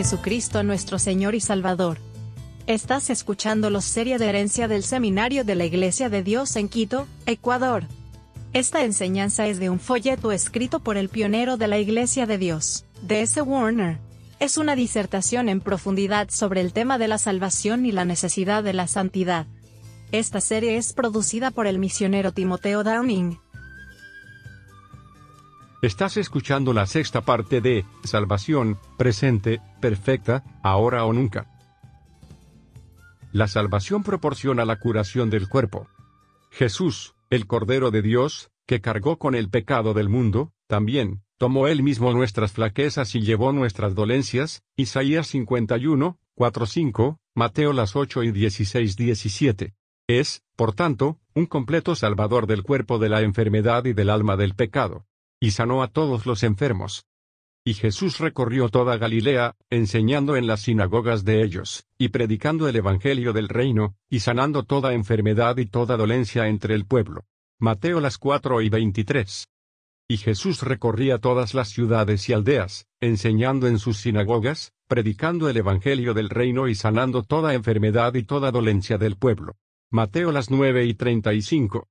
Jesucristo nuestro Señor y Salvador. Estás escuchando los serie de herencia del Seminario de la Iglesia de Dios en Quito, Ecuador. Esta enseñanza es de un folleto escrito por el pionero de la Iglesia de Dios, D.S. Warner. Es una disertación en profundidad sobre el tema de la salvación y la necesidad de la santidad. Esta serie es producida por el misionero Timoteo Downing. Estás escuchando la sexta parte de Salvación, presente, perfecta, ahora o nunca. La salvación proporciona la curación del cuerpo. Jesús, el Cordero de Dios, que cargó con el pecado del mundo, también, tomó él mismo nuestras flaquezas y llevó nuestras dolencias, Isaías 51, 4, 5, Mateo las 8 y 16, 17. Es, por tanto, un completo salvador del cuerpo de la enfermedad y del alma del pecado y sanó a todos los enfermos. Y Jesús recorrió toda Galilea, enseñando en las sinagogas de ellos, y predicando el Evangelio del reino, y sanando toda enfermedad y toda dolencia entre el pueblo. Mateo las 4 y 23. Y Jesús recorría todas las ciudades y aldeas, enseñando en sus sinagogas, predicando el Evangelio del reino y sanando toda enfermedad y toda dolencia del pueblo. Mateo las 9 y 35.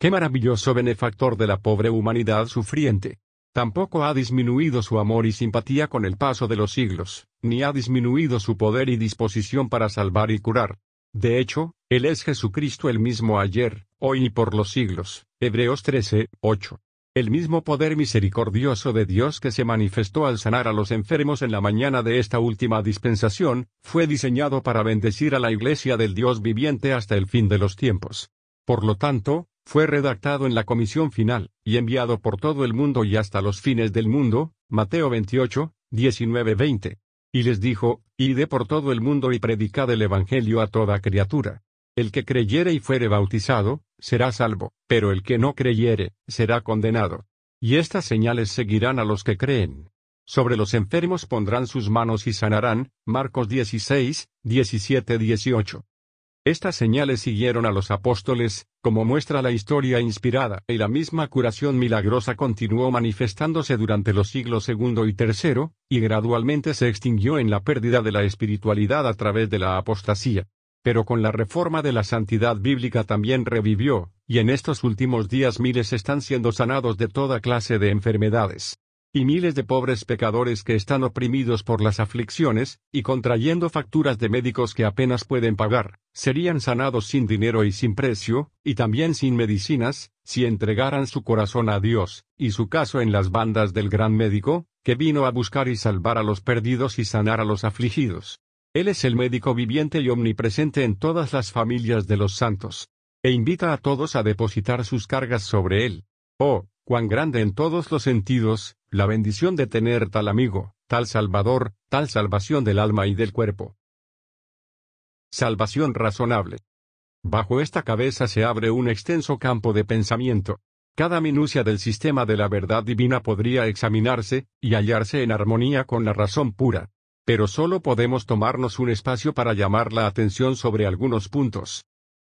Qué maravilloso benefactor de la pobre humanidad sufriente. Tampoco ha disminuido su amor y simpatía con el paso de los siglos, ni ha disminuido su poder y disposición para salvar y curar. De hecho, Él es Jesucristo el mismo ayer, hoy y por los siglos. Hebreos 13, 8. El mismo poder misericordioso de Dios que se manifestó al sanar a los enfermos en la mañana de esta última dispensación, fue diseñado para bendecir a la Iglesia del Dios viviente hasta el fin de los tiempos. Por lo tanto, fue redactado en la comisión final, y enviado por todo el mundo y hasta los fines del mundo, Mateo 28, 19-20. Y les dijo, Ide por todo el mundo y predicad el Evangelio a toda criatura. El que creyere y fuere bautizado, será salvo, pero el que no creyere, será condenado. Y estas señales seguirán a los que creen. Sobre los enfermos pondrán sus manos y sanarán, Marcos 16, 17-18. Estas señales siguieron a los apóstoles, como muestra la historia inspirada, y la misma curación milagrosa continuó manifestándose durante los siglos segundo y tercero, y gradualmente se extinguió en la pérdida de la espiritualidad a través de la apostasía. Pero con la reforma de la santidad bíblica también revivió, y en estos últimos días miles están siendo sanados de toda clase de enfermedades y miles de pobres pecadores que están oprimidos por las aflicciones, y contrayendo facturas de médicos que apenas pueden pagar, serían sanados sin dinero y sin precio, y también sin medicinas, si entregaran su corazón a Dios, y su caso en las bandas del gran médico, que vino a buscar y salvar a los perdidos y sanar a los afligidos. Él es el médico viviente y omnipresente en todas las familias de los santos. E invita a todos a depositar sus cargas sobre él. Oh, cuán grande en todos los sentidos, la bendición de tener tal amigo, tal Salvador, tal salvación del alma y del cuerpo. Salvación razonable. Bajo esta cabeza se abre un extenso campo de pensamiento. Cada minucia del sistema de la verdad divina podría examinarse, y hallarse en armonía con la razón pura. Pero solo podemos tomarnos un espacio para llamar la atención sobre algunos puntos.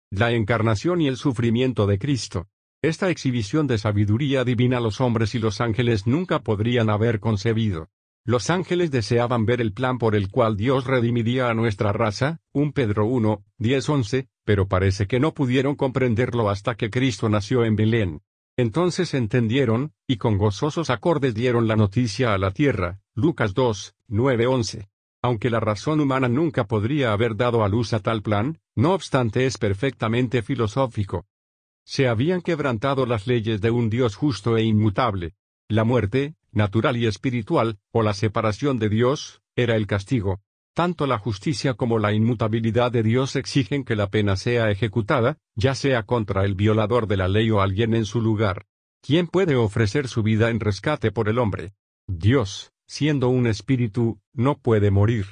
La encarnación y el sufrimiento de Cristo. Esta exhibición de sabiduría divina los hombres y los ángeles nunca podrían haber concebido. Los ángeles deseaban ver el plan por el cual Dios redimiría a nuestra raza, 1 Pedro 1, 10 11, pero parece que no pudieron comprenderlo hasta que Cristo nació en Belén. Entonces entendieron, y con gozosos acordes dieron la noticia a la tierra, Lucas 2, 9 11. Aunque la razón humana nunca podría haber dado a luz a tal plan, no obstante es perfectamente filosófico. Se habían quebrantado las leyes de un Dios justo e inmutable. La muerte, natural y espiritual, o la separación de Dios, era el castigo. Tanto la justicia como la inmutabilidad de Dios exigen que la pena sea ejecutada, ya sea contra el violador de la ley o alguien en su lugar. ¿Quién puede ofrecer su vida en rescate por el hombre? Dios, siendo un espíritu, no puede morir.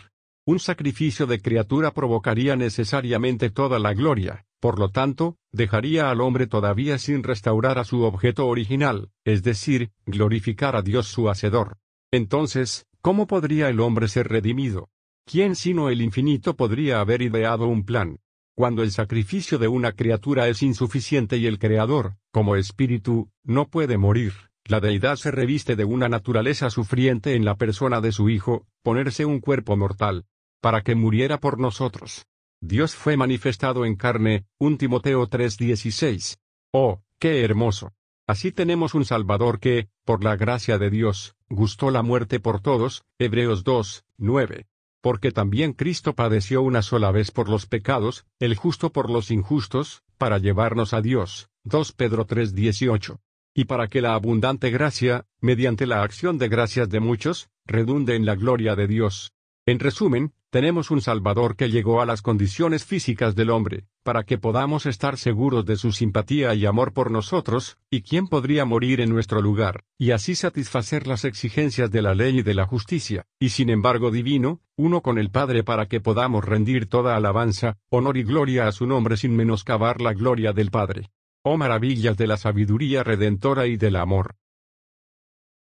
Un sacrificio de criatura provocaría necesariamente toda la gloria, por lo tanto, dejaría al hombre todavía sin restaurar a su objeto original, es decir, glorificar a Dios su Hacedor. Entonces, ¿cómo podría el hombre ser redimido? ¿Quién sino el infinito podría haber ideado un plan? Cuando el sacrificio de una criatura es insuficiente y el Creador, como espíritu, no puede morir, La deidad se reviste de una naturaleza sufriente en la persona de su Hijo, ponerse un cuerpo mortal, para que muriera por nosotros. Dios fue manifestado en carne, 1 Timoteo 3:16. Oh, qué hermoso. Así tenemos un Salvador que, por la gracia de Dios, gustó la muerte por todos, Hebreos 2, 9. Porque también Cristo padeció una sola vez por los pecados, el justo por los injustos, para llevarnos a Dios, 2 Pedro 3, 18. Y para que la abundante gracia, mediante la acción de gracias de muchos, redunde en la gloria de Dios. En resumen, tenemos un Salvador que llegó a las condiciones físicas del hombre, para que podamos estar seguros de su simpatía y amor por nosotros, y quién podría morir en nuestro lugar, y así satisfacer las exigencias de la ley y de la justicia, y sin embargo divino, uno con el Padre para que podamos rendir toda alabanza, honor y gloria a su nombre sin menoscabar la gloria del Padre. Oh maravillas de la sabiduría redentora y del amor.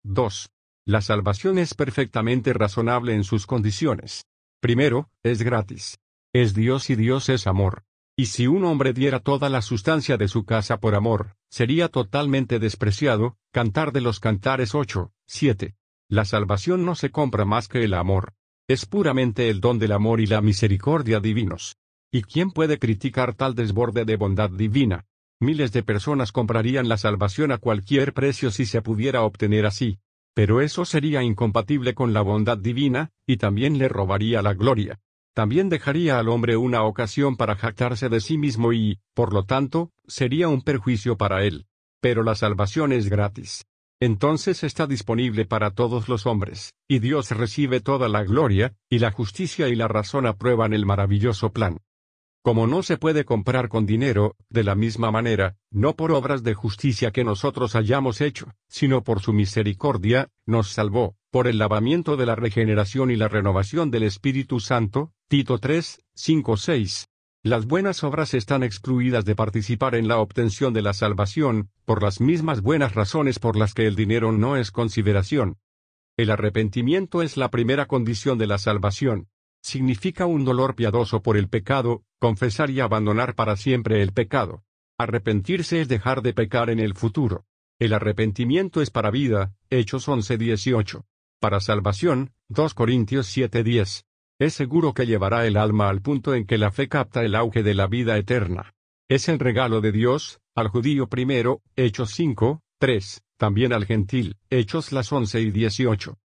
2. La salvación es perfectamente razonable en sus condiciones. Primero, es gratis. Es Dios y Dios es amor. Y si un hombre diera toda la sustancia de su casa por amor, sería totalmente despreciado, Cantar de los Cantares 8, 7. La salvación no se compra más que el amor. Es puramente el don del amor y la misericordia divinos. ¿Y quién puede criticar tal desborde de bondad divina? Miles de personas comprarían la salvación a cualquier precio si se pudiera obtener así. Pero eso sería incompatible con la bondad divina, y también le robaría la gloria. También dejaría al hombre una ocasión para jactarse de sí mismo y, por lo tanto, sería un perjuicio para él. Pero la salvación es gratis. Entonces está disponible para todos los hombres, y Dios recibe toda la gloria, y la justicia y la razón aprueban el maravilloso plan. Como no se puede comprar con dinero, de la misma manera, no por obras de justicia que nosotros hayamos hecho, sino por su misericordia, nos salvó, por el lavamiento de la regeneración y la renovación del Espíritu Santo, Tito 3, 5, 6. Las buenas obras están excluidas de participar en la obtención de la salvación, por las mismas buenas razones por las que el dinero no es consideración. El arrepentimiento es la primera condición de la salvación significa un dolor piadoso por el pecado, confesar y abandonar para siempre el pecado. Arrepentirse es dejar de pecar en el futuro. El arrepentimiento es para vida, Hechos 11:18. Para salvación, 2 Corintios 7:10. Es seguro que llevará el alma al punto en que la fe capta el auge de la vida eterna. Es el regalo de Dios, al judío primero, Hechos 5, 3, también al gentil, Hechos las 11 y 18.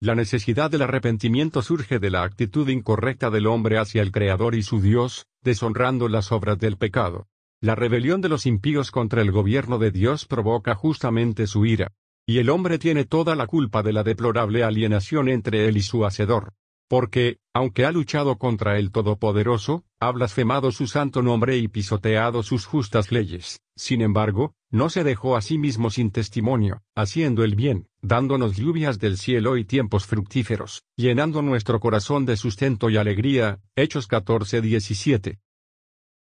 La necesidad del arrepentimiento surge de la actitud incorrecta del hombre hacia el Creador y su Dios, deshonrando las obras del pecado. La rebelión de los impíos contra el gobierno de Dios provoca justamente su ira. Y el hombre tiene toda la culpa de la deplorable alienación entre él y su Hacedor. Porque, aunque ha luchado contra el Todopoderoso, ha blasfemado su santo nombre y pisoteado sus justas leyes, sin embargo, no se dejó a sí mismo sin testimonio, haciendo el bien, dándonos lluvias del cielo y tiempos fructíferos, llenando nuestro corazón de sustento y alegría. Hechos 14:17.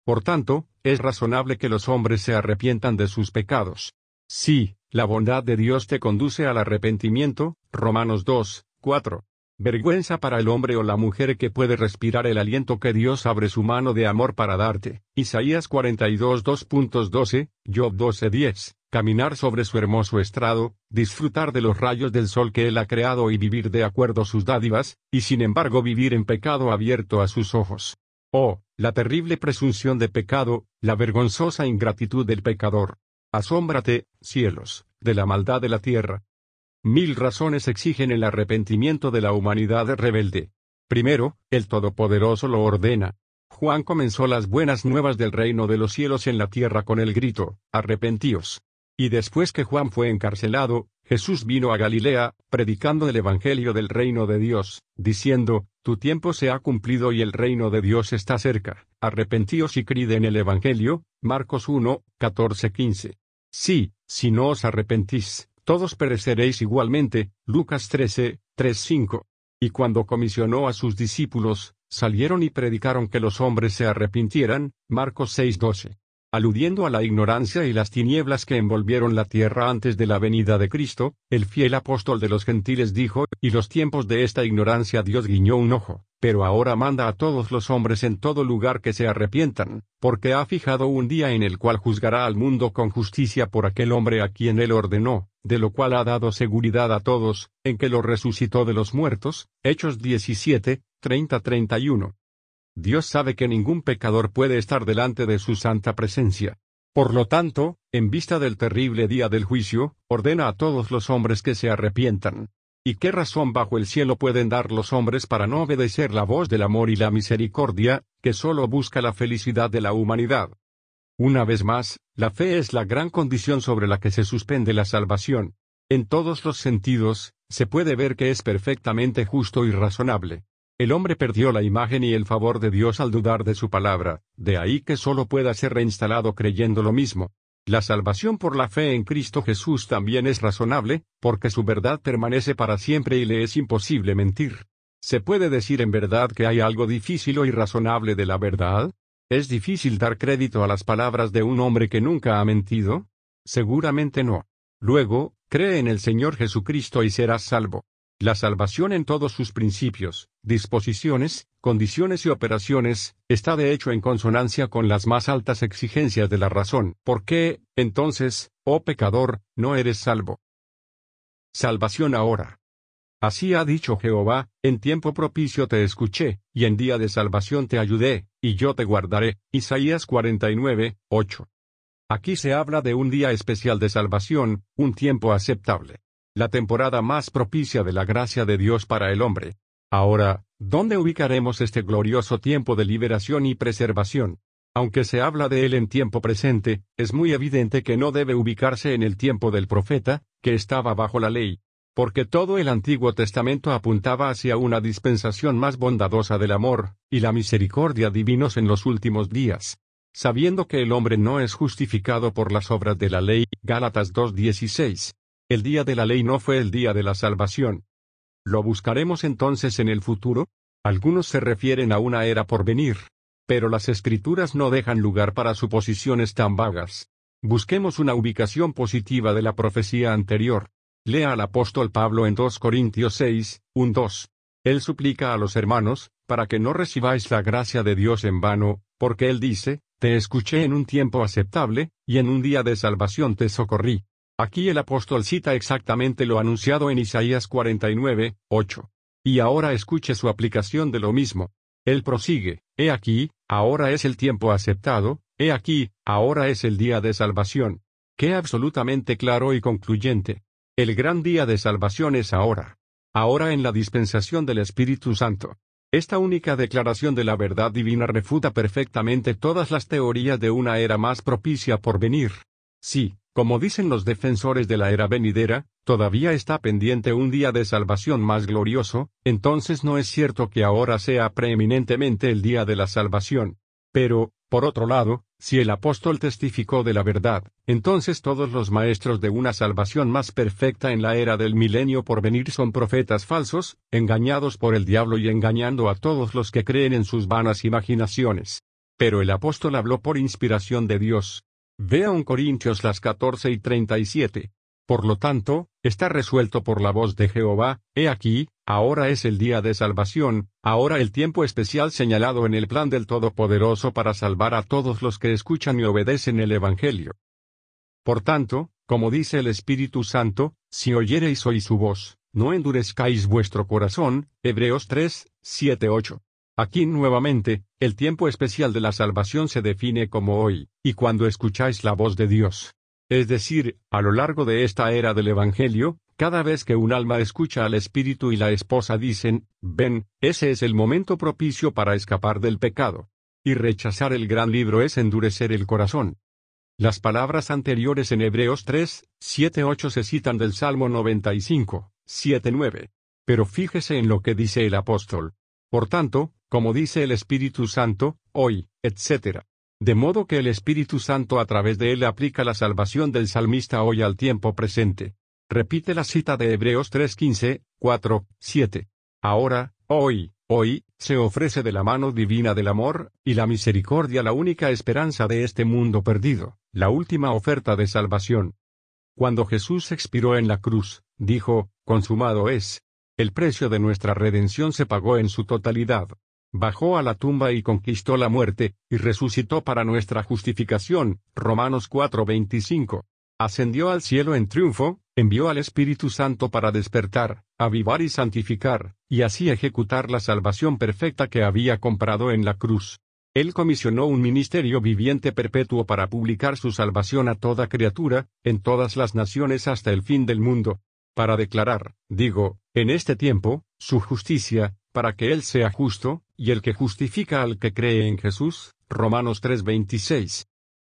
Por tanto, es razonable que los hombres se arrepientan de sus pecados. Sí, la bondad de Dios te conduce al arrepentimiento. Romanos 2, 4. Vergüenza para el hombre o la mujer que puede respirar el aliento que Dios abre su mano de amor para darte. Isaías 42 2.12, Job 12.10. Caminar sobre su hermoso estrado, disfrutar de los rayos del sol que Él ha creado y vivir de acuerdo sus dádivas, y sin embargo vivir en pecado abierto a sus ojos. Oh, la terrible presunción de pecado, la vergonzosa ingratitud del pecador. Asómbrate, cielos, de la maldad de la tierra, Mil razones exigen el arrepentimiento de la humanidad rebelde. Primero, el Todopoderoso lo ordena. Juan comenzó las buenas nuevas del reino de los cielos en la tierra con el grito, arrepentíos. Y después que Juan fue encarcelado, Jesús vino a Galilea, predicando el Evangelio del reino de Dios, diciendo, Tu tiempo se ha cumplido y el reino de Dios está cerca, arrepentíos y cride en el Evangelio, Marcos 1, 14-15. Sí, si no os arrepentís, todos pereceréis igualmente, Lucas 13, 3-5. Y cuando comisionó a sus discípulos, salieron y predicaron que los hombres se arrepintieran, Marcos 6:12. Aludiendo a la ignorancia y las tinieblas que envolvieron la tierra antes de la venida de Cristo, el fiel apóstol de los gentiles dijo, y los tiempos de esta ignorancia Dios guiñó un ojo, pero ahora manda a todos los hombres en todo lugar que se arrepientan, porque ha fijado un día en el cual juzgará al mundo con justicia por aquel hombre a quien él ordenó, de lo cual ha dado seguridad a todos, en que lo resucitó de los muertos. Hechos 17, 30-31. Dios sabe que ningún pecador puede estar delante de su santa presencia. Por lo tanto, en vista del terrible día del juicio, ordena a todos los hombres que se arrepientan. ¿Y qué razón bajo el cielo pueden dar los hombres para no obedecer la voz del amor y la misericordia, que solo busca la felicidad de la humanidad? Una vez más, la fe es la gran condición sobre la que se suspende la salvación. En todos los sentidos, se puede ver que es perfectamente justo y razonable. El hombre perdió la imagen y el favor de Dios al dudar de su palabra, de ahí que solo pueda ser reinstalado creyendo lo mismo. La salvación por la fe en Cristo Jesús también es razonable, porque su verdad permanece para siempre y le es imposible mentir. ¿Se puede decir en verdad que hay algo difícil o irrazonable de la verdad? ¿Es difícil dar crédito a las palabras de un hombre que nunca ha mentido? Seguramente no. Luego, cree en el Señor Jesucristo y serás salvo. La salvación en todos sus principios, disposiciones, condiciones y operaciones, está de hecho en consonancia con las más altas exigencias de la razón. ¿Por qué, entonces, oh pecador, no eres salvo? Salvación ahora. Así ha dicho Jehová, en tiempo propicio te escuché, y en día de salvación te ayudé, y yo te guardaré. Isaías 49, 8. Aquí se habla de un día especial de salvación, un tiempo aceptable la temporada más propicia de la gracia de Dios para el hombre. Ahora, ¿dónde ubicaremos este glorioso tiempo de liberación y preservación? Aunque se habla de él en tiempo presente, es muy evidente que no debe ubicarse en el tiempo del profeta, que estaba bajo la ley, porque todo el Antiguo Testamento apuntaba hacia una dispensación más bondadosa del amor, y la misericordia divinos en los últimos días. Sabiendo que el hombre no es justificado por las obras de la ley, Gálatas 2.16, el día de la ley no fue el día de la salvación. ¿Lo buscaremos entonces en el futuro? Algunos se refieren a una era por venir. Pero las escrituras no dejan lugar para suposiciones tan vagas. Busquemos una ubicación positiva de la profecía anterior. Lea al apóstol Pablo en 2 Corintios 6, 1 2. Él suplica a los hermanos, para que no recibáis la gracia de Dios en vano, porque él dice, Te escuché en un tiempo aceptable, y en un día de salvación te socorrí. Aquí el apóstol cita exactamente lo anunciado en Isaías 49, 8. Y ahora escuche su aplicación de lo mismo. Él prosigue, He aquí, ahora es el tiempo aceptado, he aquí, ahora es el día de salvación. Qué absolutamente claro y concluyente. El gran día de salvación es ahora. Ahora en la dispensación del Espíritu Santo. Esta única declaración de la verdad divina refuta perfectamente todas las teorías de una era más propicia por venir. Sí, como dicen los defensores de la era venidera, todavía está pendiente un día de salvación más glorioso, entonces no es cierto que ahora sea preeminentemente el día de la salvación. Pero, por otro lado, si el apóstol testificó de la verdad, entonces todos los maestros de una salvación más perfecta en la era del milenio por venir son profetas falsos, engañados por el diablo y engañando a todos los que creen en sus vanas imaginaciones. Pero el apóstol habló por inspiración de Dios, Vea un Corintios las 14 y 37. Por lo tanto, está resuelto por la voz de Jehová, he aquí, ahora es el día de salvación, ahora el tiempo especial señalado en el plan del Todopoderoso para salvar a todos los que escuchan y obedecen el Evangelio. Por tanto, como dice el Espíritu Santo, si oyereis hoy su voz, no endurezcáis vuestro corazón, Hebreos 3, 7, 8. Aquí nuevamente, el tiempo especial de la salvación se define como hoy, y cuando escucháis la voz de Dios. Es decir, a lo largo de esta era del Evangelio, cada vez que un alma escucha al Espíritu y la esposa dicen, ven, ese es el momento propicio para escapar del pecado. Y rechazar el gran libro es endurecer el corazón. Las palabras anteriores en Hebreos 3, 7, 8 se citan del Salmo 95, 7, 9. Pero fíjese en lo que dice el apóstol. Por tanto, como dice el Espíritu Santo, hoy, etc. De modo que el Espíritu Santo a través de él aplica la salvación del salmista hoy al tiempo presente. Repite la cita de Hebreos 3:15, 4, 7. Ahora, hoy, hoy, se ofrece de la mano divina del amor, y la misericordia la única esperanza de este mundo perdido, la última oferta de salvación. Cuando Jesús expiró en la cruz, dijo, consumado es. El precio de nuestra redención se pagó en su totalidad. Bajó a la tumba y conquistó la muerte, y resucitó para nuestra justificación. Romanos 4:25. Ascendió al cielo en triunfo, envió al Espíritu Santo para despertar, avivar y santificar, y así ejecutar la salvación perfecta que había comprado en la cruz. Él comisionó un ministerio viviente perpetuo para publicar su salvación a toda criatura, en todas las naciones hasta el fin del mundo. Para declarar, digo, en este tiempo, su justicia, para que Él sea justo, y el que justifica al que cree en Jesús. Romanos 3:26.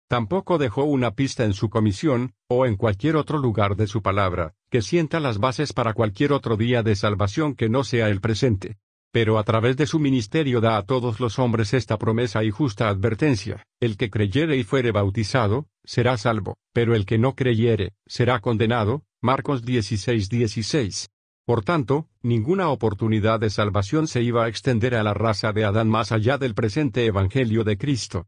Tampoco dejó una pista en su comisión, o en cualquier otro lugar de su palabra, que sienta las bases para cualquier otro día de salvación que no sea el presente. Pero a través de su ministerio da a todos los hombres esta promesa y justa advertencia, el que creyere y fuere bautizado, será salvo, pero el que no creyere, será condenado. Marcos 16:16. Por tanto, ninguna oportunidad de salvación se iba a extender a la raza de Adán más allá del presente Evangelio de Cristo.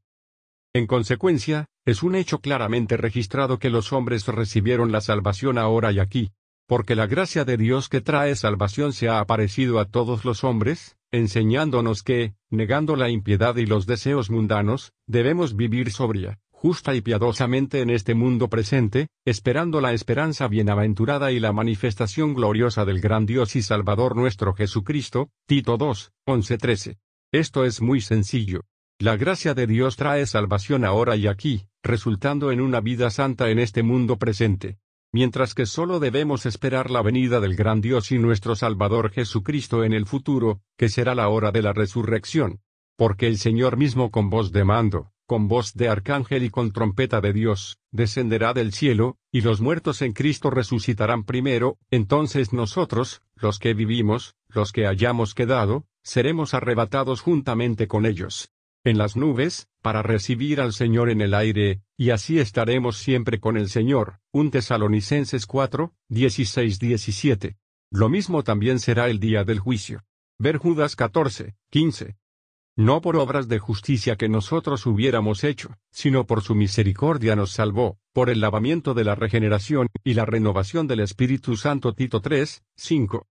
En consecuencia, es un hecho claramente registrado que los hombres recibieron la salvación ahora y aquí, porque la gracia de Dios que trae salvación se ha aparecido a todos los hombres, enseñándonos que, negando la impiedad y los deseos mundanos, debemos vivir sobria, justa y piadosamente en este mundo presente, esperando la esperanza bienaventurada y la manifestación gloriosa del gran Dios y Salvador nuestro Jesucristo. Tito 2, 11-13. Esto es muy sencillo. La gracia de Dios trae salvación ahora y aquí, resultando en una vida santa en este mundo presente mientras que solo debemos esperar la venida del gran Dios y nuestro Salvador Jesucristo en el futuro, que será la hora de la resurrección. Porque el Señor mismo con voz de mando, con voz de arcángel y con trompeta de Dios, descenderá del cielo, y los muertos en Cristo resucitarán primero, entonces nosotros, los que vivimos, los que hayamos quedado, seremos arrebatados juntamente con ellos en las nubes, para recibir al Señor en el aire, y así estaremos siempre con el Señor. 1 Tesalonicenses 4, 16-17. Lo mismo también será el día del juicio. Ver Judas 14, 15. No por obras de justicia que nosotros hubiéramos hecho, sino por su misericordia nos salvó, por el lavamiento de la regeneración y la renovación del Espíritu Santo Tito 3, 5.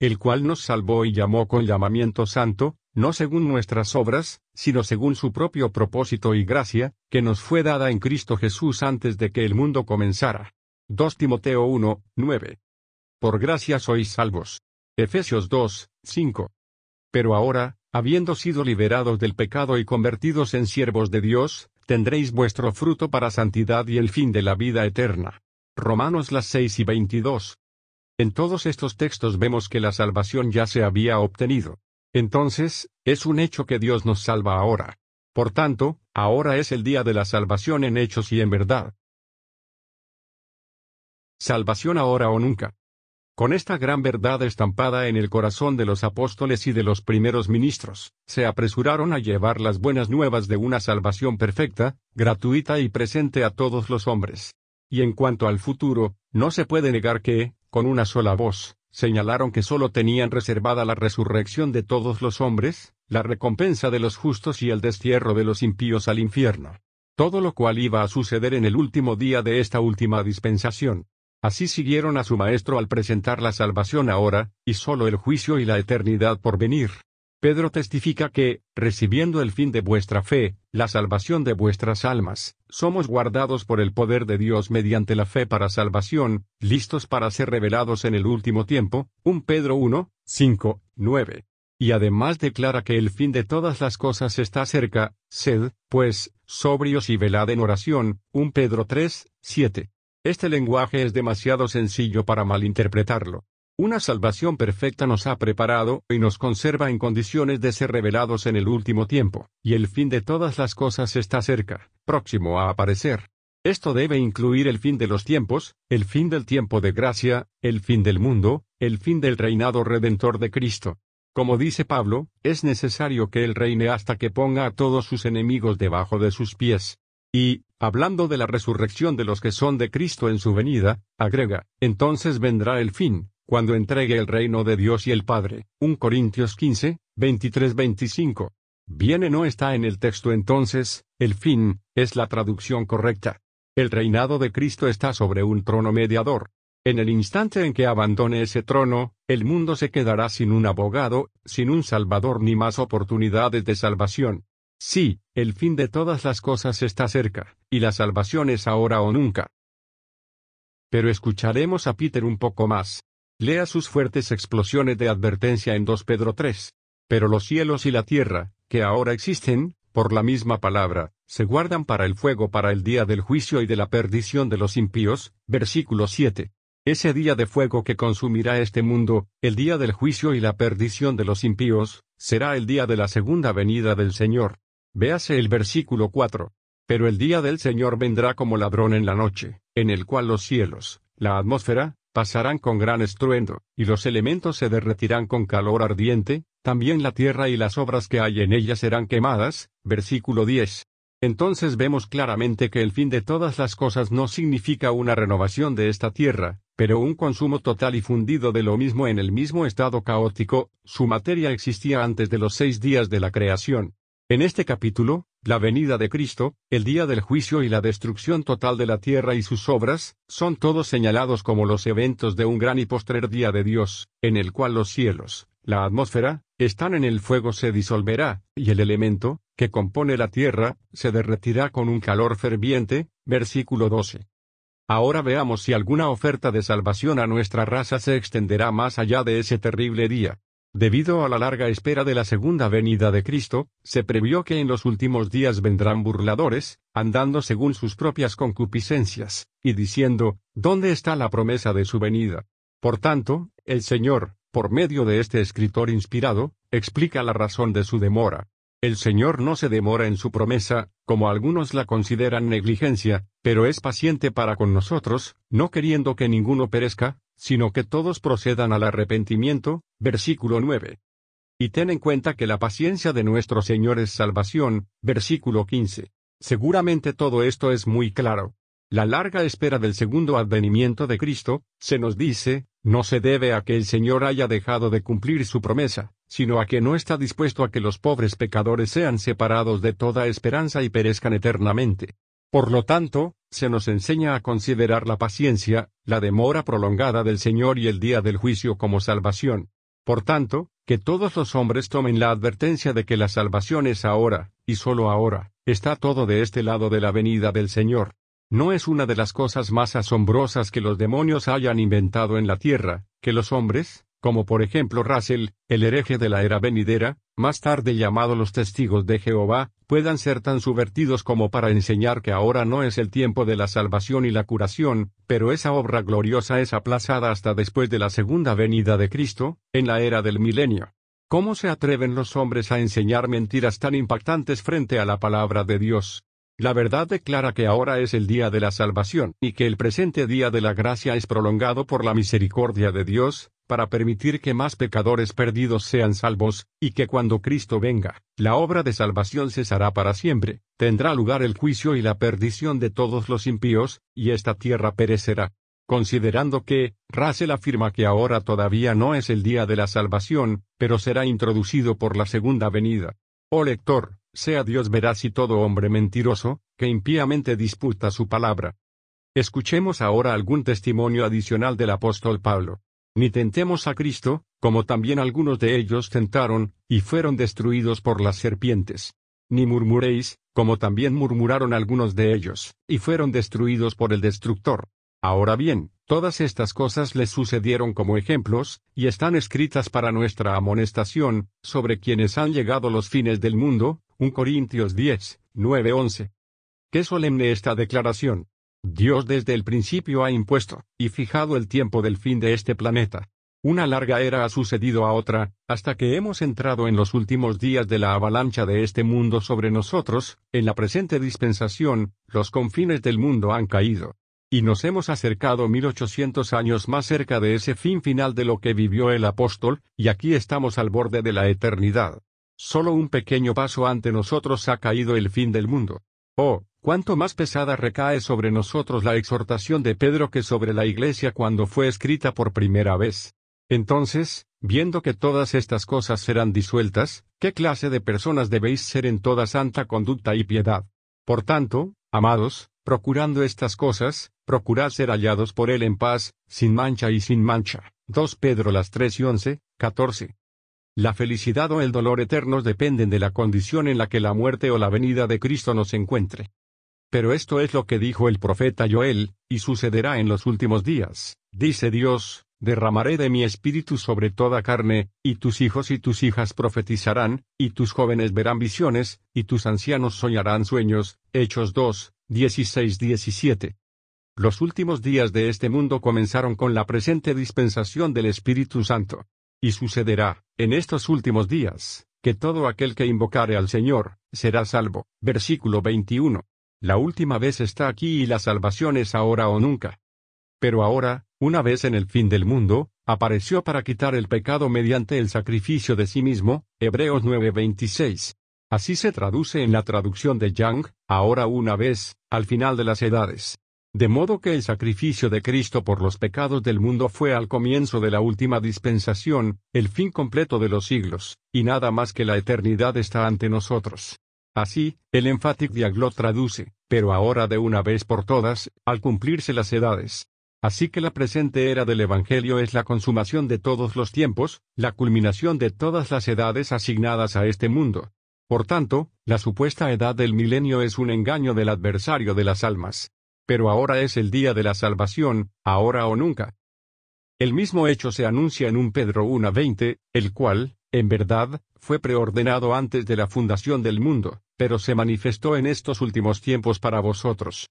El cual nos salvó y llamó con llamamiento santo, no según nuestras obras, sino según su propio propósito y gracia, que nos fue dada en Cristo Jesús antes de que el mundo comenzara. 2 Timoteo 1, 9. Por gracia sois salvos. Efesios 2, 5. Pero ahora, habiendo sido liberados del pecado y convertidos en siervos de Dios, tendréis vuestro fruto para santidad y el fin de la vida eterna. Romanos las 6 y 22. En todos estos textos vemos que la salvación ya se había obtenido. Entonces, es un hecho que Dios nos salva ahora. Por tanto, ahora es el día de la salvación en hechos y en verdad. Salvación ahora o nunca. Con esta gran verdad estampada en el corazón de los apóstoles y de los primeros ministros, se apresuraron a llevar las buenas nuevas de una salvación perfecta, gratuita y presente a todos los hombres. Y en cuanto al futuro, no se puede negar que, con una sola voz, señalaron que sólo tenían reservada la resurrección de todos los hombres, la recompensa de los justos y el destierro de los impíos al infierno. Todo lo cual iba a suceder en el último día de esta última dispensación. Así siguieron a su Maestro al presentar la salvación ahora, y sólo el juicio y la eternidad por venir. Pedro testifica que, recibiendo el fin de vuestra fe, la salvación de vuestras almas, somos guardados por el poder de Dios mediante la fe para salvación, listos para ser revelados en el último tiempo, 1 Pedro 1, 5, 9. Y además declara que el fin de todas las cosas está cerca, sed, pues, sobrios y velad en oración, 1 Pedro 3, 7. Este lenguaje es demasiado sencillo para malinterpretarlo. Una salvación perfecta nos ha preparado y nos conserva en condiciones de ser revelados en el último tiempo, y el fin de todas las cosas está cerca, próximo a aparecer. Esto debe incluir el fin de los tiempos, el fin del tiempo de gracia, el fin del mundo, el fin del reinado redentor de Cristo. Como dice Pablo, es necesario que Él reine hasta que ponga a todos sus enemigos debajo de sus pies. Y, hablando de la resurrección de los que son de Cristo en su venida, agrega, entonces vendrá el fin, cuando entregue el reino de Dios y el Padre. 1 Corintios 15, 23-25. Viene no está en el texto entonces, el fin, es la traducción correcta. El reinado de Cristo está sobre un trono mediador. En el instante en que abandone ese trono, el mundo se quedará sin un abogado, sin un salvador ni más oportunidades de salvación. Sí, el fin de todas las cosas está cerca, y la salvación es ahora o nunca. Pero escucharemos a Peter un poco más. Lea sus fuertes explosiones de advertencia en 2 Pedro 3. Pero los cielos y la tierra, que ahora existen, por la misma palabra, se guardan para el fuego para el día del juicio y de la perdición de los impíos. Versículo 7. Ese día de fuego que consumirá este mundo, el día del juicio y la perdición de los impíos, será el día de la segunda venida del Señor. Véase el versículo 4. Pero el día del Señor vendrá como ladrón en la noche, en el cual los cielos, la atmósfera, pasarán con gran estruendo, y los elementos se derretirán con calor ardiente, también la tierra y las obras que hay en ella serán quemadas. Versículo 10. Entonces vemos claramente que el fin de todas las cosas no significa una renovación de esta tierra, pero un consumo total y fundido de lo mismo en el mismo estado caótico, su materia existía antes de los seis días de la creación. En este capítulo, la venida de Cristo, el día del juicio y la destrucción total de la tierra y sus obras, son todos señalados como los eventos de un gran y postrer día de Dios, en el cual los cielos, la atmósfera, están en el fuego se disolverá, y el elemento, que compone la tierra, se derretirá con un calor ferviente. Versículo 12. Ahora veamos si alguna oferta de salvación a nuestra raza se extenderá más allá de ese terrible día. Debido a la larga espera de la segunda venida de Cristo, se previó que en los últimos días vendrán burladores, andando según sus propias concupiscencias, y diciendo, ¿dónde está la promesa de su venida? Por tanto, el Señor, por medio de este escritor inspirado, explica la razón de su demora. El Señor no se demora en su promesa, como algunos la consideran negligencia, pero es paciente para con nosotros, no queriendo que ninguno perezca, sino que todos procedan al arrepentimiento. Versículo 9. Y ten en cuenta que la paciencia de nuestro Señor es salvación. Versículo 15. Seguramente todo esto es muy claro. La larga espera del segundo advenimiento de Cristo, se nos dice, no se debe a que el Señor haya dejado de cumplir su promesa, sino a que no está dispuesto a que los pobres pecadores sean separados de toda esperanza y perezcan eternamente. Por lo tanto, se nos enseña a considerar la paciencia, la demora prolongada del Señor y el día del juicio como salvación. Por tanto, que todos los hombres tomen la advertencia de que la salvación es ahora, y sólo ahora, está todo de este lado de la venida del Señor. No es una de las cosas más asombrosas que los demonios hayan inventado en la tierra, que los hombres, como por ejemplo Russell, el hereje de la era venidera, más tarde llamado los testigos de Jehová, puedan ser tan subvertidos como para enseñar que ahora no es el tiempo de la salvación y la curación, pero esa obra gloriosa es aplazada hasta después de la segunda venida de Cristo, en la era del milenio. ¿Cómo se atreven los hombres a enseñar mentiras tan impactantes frente a la palabra de Dios? La verdad declara que ahora es el día de la salvación, y que el presente día de la gracia es prolongado por la misericordia de Dios, para permitir que más pecadores perdidos sean salvos, y que cuando Cristo venga, la obra de salvación cesará para siempre, tendrá lugar el juicio y la perdición de todos los impíos, y esta tierra perecerá. Considerando que, Russell afirma que ahora todavía no es el día de la salvación, pero será introducido por la segunda venida. Oh lector, sea Dios veraz y todo hombre mentiroso, que impíamente disputa su palabra. Escuchemos ahora algún testimonio adicional del apóstol Pablo. Ni tentemos a Cristo, como también algunos de ellos tentaron, y fueron destruidos por las serpientes. Ni murmuréis, como también murmuraron algunos de ellos, y fueron destruidos por el destructor. Ahora bien, todas estas cosas les sucedieron como ejemplos, y están escritas para nuestra amonestación, sobre quienes han llegado los fines del mundo, 1 Corintios 10, 9, 11. Qué solemne esta declaración. Dios desde el principio ha impuesto, y fijado el tiempo del fin de este planeta. Una larga era ha sucedido a otra, hasta que hemos entrado en los últimos días de la avalancha de este mundo sobre nosotros, en la presente dispensación, los confines del mundo han caído. Y nos hemos acercado mil ochocientos años más cerca de ese fin final de lo que vivió el apóstol, y aquí estamos al borde de la eternidad. Solo un pequeño paso ante nosotros ha caído el fin del mundo. Oh, cuánto más pesada recae sobre nosotros la exhortación de Pedro que sobre la iglesia cuando fue escrita por primera vez. Entonces, viendo que todas estas cosas serán disueltas, ¿qué clase de personas debéis ser en toda santa conducta y piedad? Por tanto, Amados, procurando estas cosas, procurad ser hallados por él en paz, sin mancha y sin mancha. 2 Pedro las 3 y 11, 14. La felicidad o el dolor eternos dependen de la condición en la que la muerte o la venida de Cristo nos encuentre. Pero esto es lo que dijo el profeta Joel, y sucederá en los últimos días, dice Dios, derramaré de mi espíritu sobre toda carne, y tus hijos y tus hijas profetizarán, y tus jóvenes verán visiones, y tus ancianos soñarán sueños. Hechos 2, 16-17. Los últimos días de este mundo comenzaron con la presente dispensación del Espíritu Santo. Y sucederá, en estos últimos días, que todo aquel que invocare al Señor, será salvo. Versículo 21. La última vez está aquí y la salvación es ahora o nunca. Pero ahora, una vez en el fin del mundo, apareció para quitar el pecado mediante el sacrificio de sí mismo, Hebreos 9:26. Así se traduce en la traducción de Young, ahora una vez, al final de las edades. De modo que el sacrificio de Cristo por los pecados del mundo fue al comienzo de la última dispensación, el fin completo de los siglos, y nada más que la eternidad está ante nosotros. Así, el Emphatic Diaglot traduce, pero ahora de una vez por todas, al cumplirse las edades. Así que la presente era del Evangelio es la consumación de todos los tiempos, la culminación de todas las edades asignadas a este mundo. Por tanto, la supuesta edad del milenio es un engaño del adversario de las almas. Pero ahora es el día de la salvación, ahora o nunca. El mismo hecho se anuncia en un Pedro 1.20, el cual, en verdad, fue preordenado antes de la fundación del mundo, pero se manifestó en estos últimos tiempos para vosotros.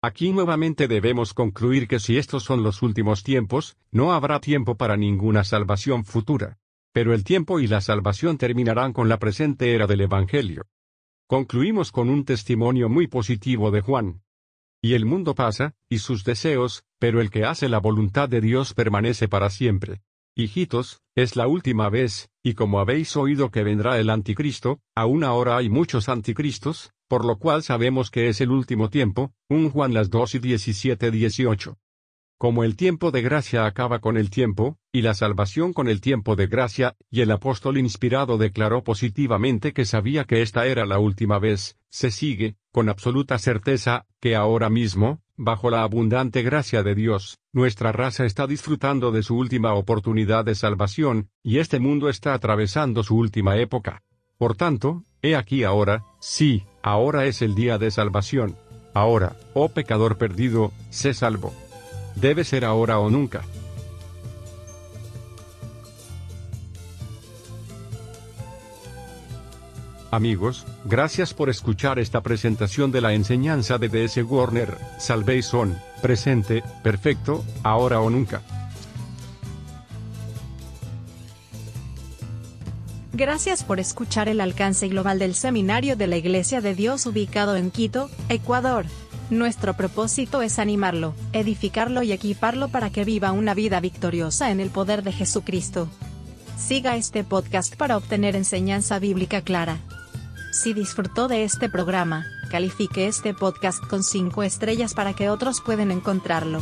Aquí nuevamente debemos concluir que si estos son los últimos tiempos, no habrá tiempo para ninguna salvación futura. Pero el tiempo y la salvación terminarán con la presente era del Evangelio. Concluimos con un testimonio muy positivo de Juan. Y el mundo pasa, y sus deseos, pero el que hace la voluntad de Dios permanece para siempre. Hijitos, es la última vez, y como habéis oído que vendrá el anticristo, aún ahora hay muchos anticristos, por lo cual sabemos que es el último tiempo, un Juan las 2 y 17 18. Como el tiempo de gracia acaba con el tiempo, y la salvación con el tiempo de gracia, y el apóstol inspirado declaró positivamente que sabía que esta era la última vez, se sigue, con absoluta certeza, que ahora mismo, bajo la abundante gracia de Dios, nuestra raza está disfrutando de su última oportunidad de salvación, y este mundo está atravesando su última época. Por tanto, he aquí ahora, sí, ahora es el día de salvación. Ahora, oh pecador perdido, sé salvo. Debe ser ahora o nunca. Amigos, gracias por escuchar esta presentación de la enseñanza de D.S. Warner, Salvation, presente, perfecto, ahora o nunca. Gracias por escuchar el alcance global del Seminario de la Iglesia de Dios ubicado en Quito, Ecuador. Nuestro propósito es animarlo, edificarlo y equiparlo para que viva una vida victoriosa en el poder de Jesucristo. Siga este podcast para obtener enseñanza bíblica clara. Si disfrutó de este programa, califique este podcast con 5 estrellas para que otros puedan encontrarlo.